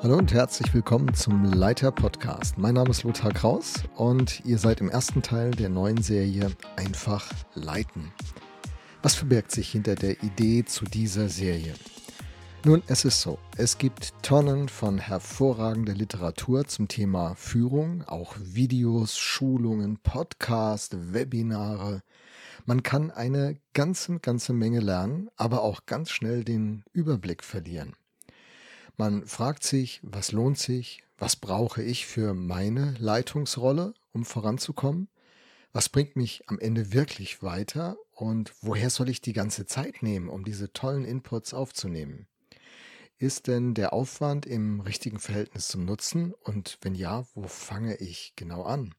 Hallo und herzlich willkommen zum Leiter Podcast. Mein Name ist Lothar Kraus und ihr seid im ersten Teil der neuen Serie Einfach leiten. Was verbirgt sich hinter der Idee zu dieser Serie? Nun, es ist so, es gibt Tonnen von hervorragender Literatur zum Thema Führung, auch Videos, Schulungen, Podcasts, Webinare. Man kann eine ganze, ganze Menge lernen, aber auch ganz schnell den Überblick verlieren. Man fragt sich, was lohnt sich, was brauche ich für meine Leitungsrolle, um voranzukommen, was bringt mich am Ende wirklich weiter und woher soll ich die ganze Zeit nehmen, um diese tollen Inputs aufzunehmen. Ist denn der Aufwand im richtigen Verhältnis zum Nutzen und wenn ja, wo fange ich genau an?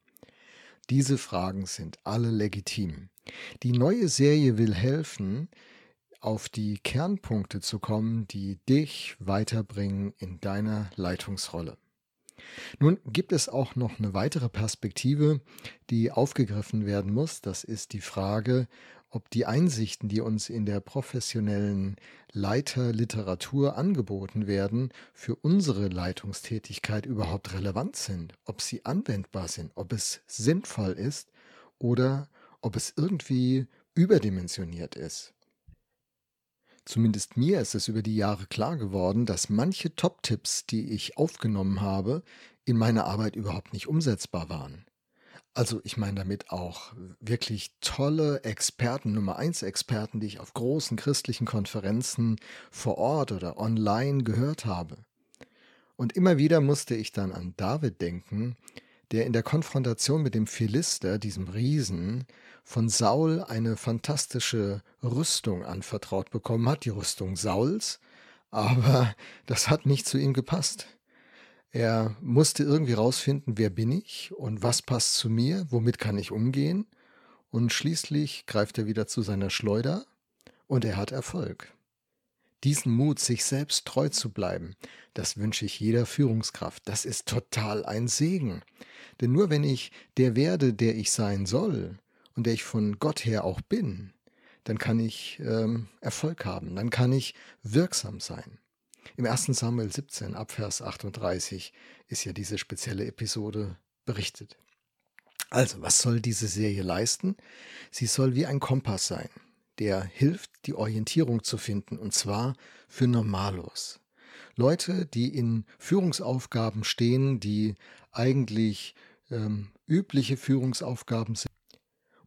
Diese Fragen sind alle legitim. Die neue Serie will helfen, auf die Kernpunkte zu kommen, die dich weiterbringen in deiner Leitungsrolle. Nun gibt es auch noch eine weitere Perspektive, die aufgegriffen werden muss. Das ist die Frage, ob die Einsichten, die uns in der professionellen Leiterliteratur angeboten werden, für unsere Leitungstätigkeit überhaupt relevant sind, ob sie anwendbar sind, ob es sinnvoll ist oder ob es irgendwie überdimensioniert ist. Zumindest mir ist es über die Jahre klar geworden, dass manche Top-Tipps, die ich aufgenommen habe, in meiner Arbeit überhaupt nicht umsetzbar waren. Also ich meine damit auch wirklich tolle Experten, Nummer eins Experten, die ich auf großen christlichen Konferenzen vor Ort oder online gehört habe. Und immer wieder musste ich dann an David denken, der in der Konfrontation mit dem Philister, diesem Riesen, von Saul eine fantastische Rüstung anvertraut bekommen hat, die Rüstung Sauls, aber das hat nicht zu ihm gepasst. Er musste irgendwie rausfinden, wer bin ich und was passt zu mir, womit kann ich umgehen, und schließlich greift er wieder zu seiner Schleuder und er hat Erfolg. Diesen Mut, sich selbst treu zu bleiben, das wünsche ich jeder Führungskraft. Das ist total ein Segen. Denn nur wenn ich der werde, der ich sein soll, und der ich von Gott her auch bin, dann kann ich ähm, Erfolg haben, dann kann ich wirksam sein. Im 1. Samuel 17, Abvers 38, ist ja diese spezielle Episode berichtet. Also, was soll diese Serie leisten? Sie soll wie ein Kompass sein, der hilft, die Orientierung zu finden, und zwar für Normalos. Leute, die in Führungsaufgaben stehen, die eigentlich ähm, übliche Führungsaufgaben sind,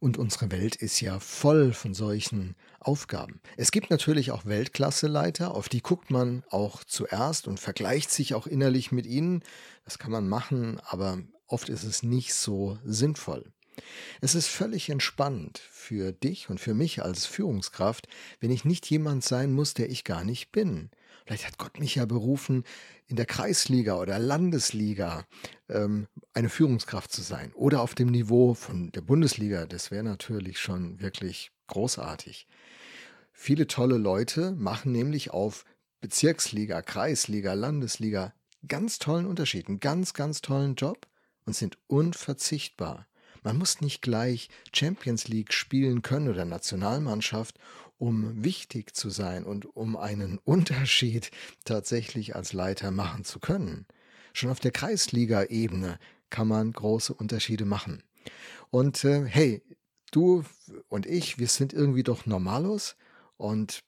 und unsere Welt ist ja voll von solchen Aufgaben. Es gibt natürlich auch Weltklasseleiter, auf die guckt man auch zuerst und vergleicht sich auch innerlich mit ihnen. Das kann man machen, aber oft ist es nicht so sinnvoll. Es ist völlig entspannt für dich und für mich als Führungskraft, wenn ich nicht jemand sein muss, der ich gar nicht bin. Vielleicht hat Gott mich ja berufen, in der Kreisliga oder Landesliga ähm, eine Führungskraft zu sein oder auf dem Niveau von der Bundesliga. Das wäre natürlich schon wirklich großartig. Viele tolle Leute machen nämlich auf Bezirksliga, Kreisliga, Landesliga ganz tollen Unterschied, einen ganz, ganz tollen Job und sind unverzichtbar. Man muss nicht gleich Champions League spielen können oder Nationalmannschaft, um wichtig zu sein und um einen Unterschied tatsächlich als Leiter machen zu können. Schon auf der Kreisliga-Ebene kann man große Unterschiede machen. Und äh, hey, du und ich, wir sind irgendwie doch Normalos und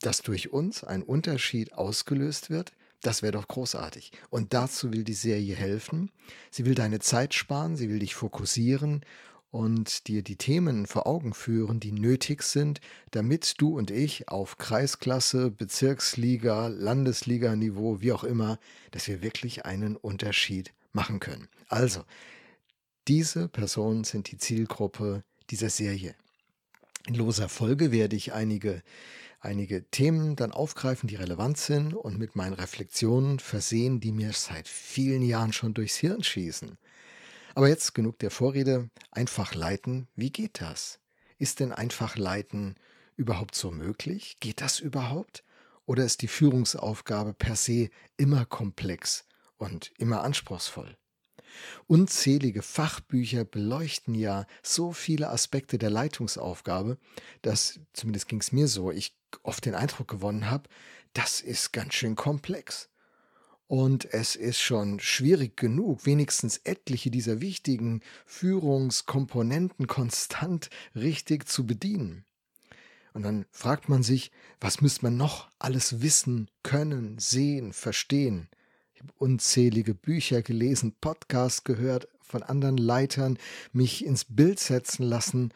dass durch uns ein Unterschied ausgelöst wird, das wäre doch großartig. Und dazu will die Serie helfen. Sie will deine Zeit sparen, sie will dich fokussieren und dir die Themen vor Augen führen, die nötig sind, damit du und ich auf Kreisklasse, Bezirksliga, Landesliga-Niveau, wie auch immer, dass wir wirklich einen Unterschied machen können. Also, diese Personen sind die Zielgruppe dieser Serie. In loser Folge werde ich einige, einige Themen dann aufgreifen, die relevant sind und mit meinen Reflexionen versehen, die mir seit vielen Jahren schon durchs Hirn schießen. Aber jetzt genug der Vorrede. Einfach leiten, wie geht das? Ist denn einfach leiten überhaupt so möglich? Geht das überhaupt? Oder ist die Führungsaufgabe per se immer komplex und immer anspruchsvoll? Unzählige Fachbücher beleuchten ja so viele Aspekte der Leitungsaufgabe, dass, zumindest ging es mir so, ich oft den Eindruck gewonnen habe, das ist ganz schön komplex. Und es ist schon schwierig genug, wenigstens etliche dieser wichtigen Führungskomponenten konstant richtig zu bedienen. Und dann fragt man sich, was müsste man noch alles wissen, können, sehen, verstehen? Unzählige Bücher gelesen, Podcasts gehört von anderen Leitern, mich ins Bild setzen lassen.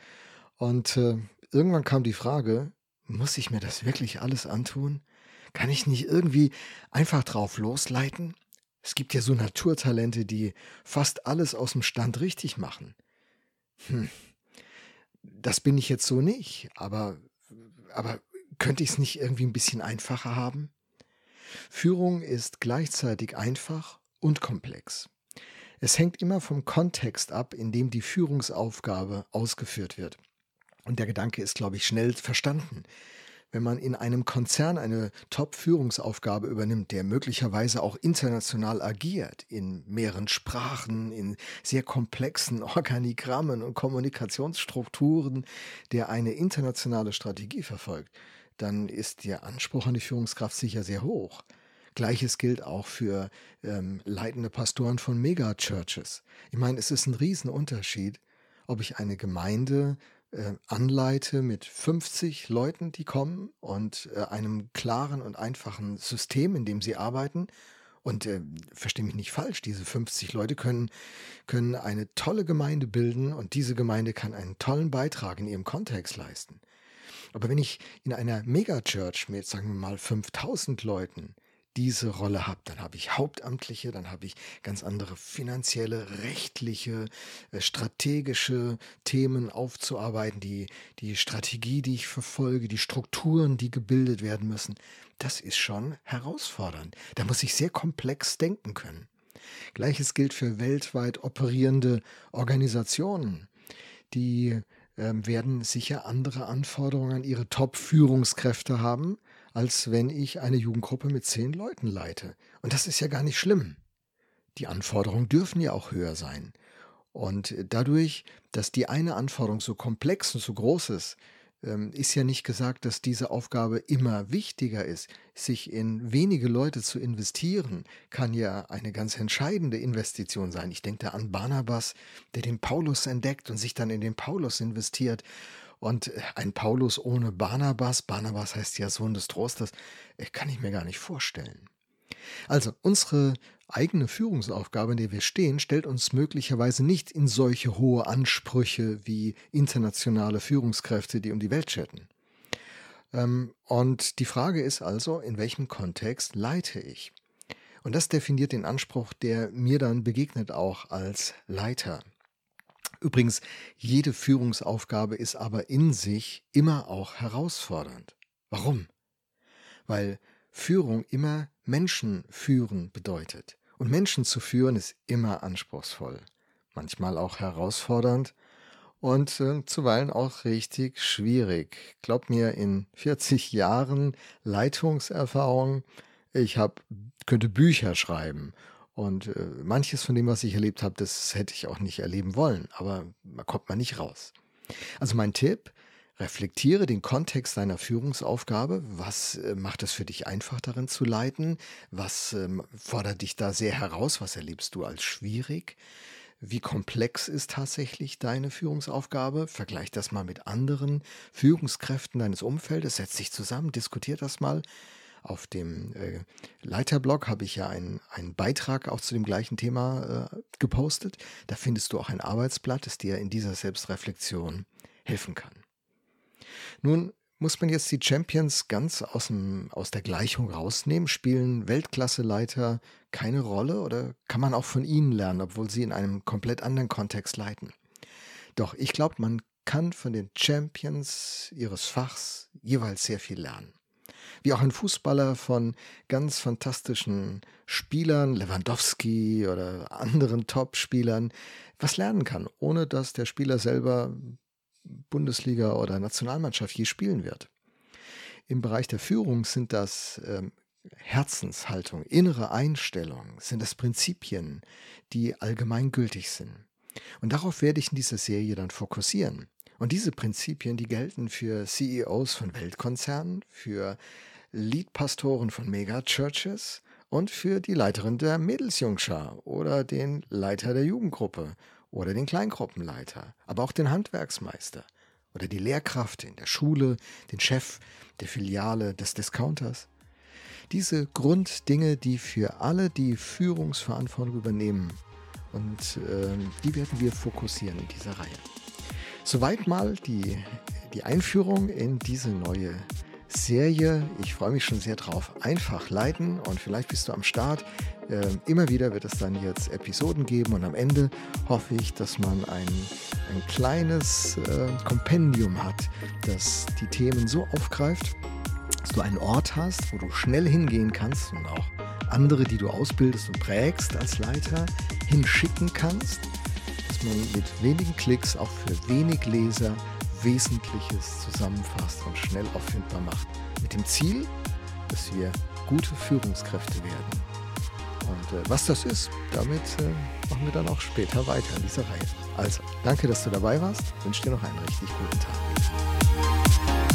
Und äh, irgendwann kam die Frage, muss ich mir das wirklich alles antun? Kann ich nicht irgendwie einfach drauf losleiten? Es gibt ja so Naturtalente, die fast alles aus dem Stand richtig machen. Hm. Das bin ich jetzt so nicht, aber, aber könnte ich es nicht irgendwie ein bisschen einfacher haben? Führung ist gleichzeitig einfach und komplex. Es hängt immer vom Kontext ab, in dem die Führungsaufgabe ausgeführt wird. Und der Gedanke ist, glaube ich, schnell verstanden wenn man in einem Konzern eine Top-Führungsaufgabe übernimmt, der möglicherweise auch international agiert, in mehreren Sprachen, in sehr komplexen Organigrammen und Kommunikationsstrukturen, der eine internationale Strategie verfolgt, dann ist der Anspruch an die Führungskraft sicher sehr hoch. Gleiches gilt auch für ähm, leitende Pastoren von Megachurches. Ich meine, es ist ein Riesenunterschied, ob ich eine Gemeinde äh, anleite mit 50 Leuten, die kommen und äh, einem klaren und einfachen System, in dem sie arbeiten. Und äh, verstehe mich nicht falsch, diese 50 Leute können, können eine tolle Gemeinde bilden und diese Gemeinde kann einen tollen Beitrag in ihrem Kontext leisten. Aber wenn ich in einer Megachurch mit, sagen wir mal, 5000 Leuten diese Rolle habe. Dann habe ich Hauptamtliche, dann habe ich ganz andere finanzielle, rechtliche, äh, strategische Themen aufzuarbeiten, die, die Strategie, die ich verfolge, die Strukturen, die gebildet werden müssen. Das ist schon herausfordernd. Da muss ich sehr komplex denken können. Gleiches gilt für weltweit operierende Organisationen. Die werden sicher andere Anforderungen an ihre Top-Führungskräfte haben, als wenn ich eine Jugendgruppe mit zehn Leuten leite. Und das ist ja gar nicht schlimm. Die Anforderungen dürfen ja auch höher sein. Und dadurch, dass die eine Anforderung so komplex und so groß ist, ähm, ist ja nicht gesagt, dass diese Aufgabe immer wichtiger ist. Sich in wenige Leute zu investieren, kann ja eine ganz entscheidende Investition sein. Ich denke da an Barnabas, der den Paulus entdeckt und sich dann in den Paulus investiert und äh, ein Paulus ohne Barnabas, Barnabas heißt ja Sohn des Trostes, äh, kann ich mir gar nicht vorstellen. Also unsere eigene Führungsaufgabe, in der wir stehen, stellt uns möglicherweise nicht in solche hohe Ansprüche wie internationale Führungskräfte, die um die Welt chatten. Ähm, und die Frage ist also, in welchem Kontext leite ich? Und das definiert den Anspruch, der mir dann begegnet auch als Leiter. Übrigens, jede Führungsaufgabe ist aber in sich immer auch herausfordernd. Warum? Weil Führung immer Menschen führen bedeutet. Und Menschen zu führen ist immer anspruchsvoll, manchmal auch herausfordernd und äh, zuweilen auch richtig schwierig. Glaub mir, in 40 Jahren Leitungserfahrung, ich hab, könnte Bücher schreiben und äh, manches von dem, was ich erlebt habe, das hätte ich auch nicht erleben wollen, aber da kommt man nicht raus. Also mein Tipp, reflektiere den Kontext deiner Führungsaufgabe. Was äh, macht es für dich einfach darin zu leiten? Was ähm, fordert dich da sehr heraus? Was erlebst du als schwierig? Wie komplex ist tatsächlich deine Führungsaufgabe? Vergleich das mal mit anderen Führungskräften deines Umfeldes. Setz dich zusammen, diskutier das mal. Auf dem äh, Leiterblog habe ich ja einen, einen Beitrag auch zu dem gleichen Thema äh, gepostet. Da findest du auch ein Arbeitsblatt, das dir in dieser Selbstreflexion helfen kann. Nun muss man jetzt die Champions ganz aus, dem, aus der Gleichung rausnehmen? Spielen Weltklasseleiter keine Rolle oder kann man auch von ihnen lernen, obwohl sie in einem komplett anderen Kontext leiten? Doch ich glaube, man kann von den Champions ihres Fachs jeweils sehr viel lernen wie auch ein Fußballer von ganz fantastischen Spielern, Lewandowski oder anderen Top-Spielern, was lernen kann, ohne dass der Spieler selber Bundesliga oder Nationalmannschaft je spielen wird. Im Bereich der Führung sind das ähm, Herzenshaltung, innere Einstellung, sind das Prinzipien, die allgemeingültig sind. Und darauf werde ich in dieser Serie dann fokussieren. Und diese Prinzipien, die gelten für CEOs von Weltkonzernen, für Leadpastoren von Megachurches und für die Leiterin der Mädelsjungschar oder den Leiter der Jugendgruppe oder den Kleingruppenleiter, aber auch den Handwerksmeister oder die Lehrkraft in der Schule, den Chef der Filiale des Discounters. Diese Grunddinge, die für alle, die Führungsverantwortung übernehmen, und äh, die werden wir fokussieren in dieser Reihe. Soweit mal die, die Einführung in diese neue Serie. Ich freue mich schon sehr drauf. Einfach leiten und vielleicht bist du am Start. Äh, immer wieder wird es dann jetzt Episoden geben und am Ende hoffe ich, dass man ein, ein kleines äh, Kompendium hat, das die Themen so aufgreift, dass du einen Ort hast, wo du schnell hingehen kannst und auch andere, die du ausbildest und prägst als Leiter, hinschicken kannst, dass man mit wenigen Klicks auch für wenig Leser Wesentliches zusammenfasst und schnell auffindbar macht. Mit dem Ziel, dass wir gute Führungskräfte werden. Und äh, was das ist, damit äh, machen wir dann auch später weiter in dieser Reihe. Also, danke, dass du dabei warst. Ich wünsche dir noch einen richtig guten Tag.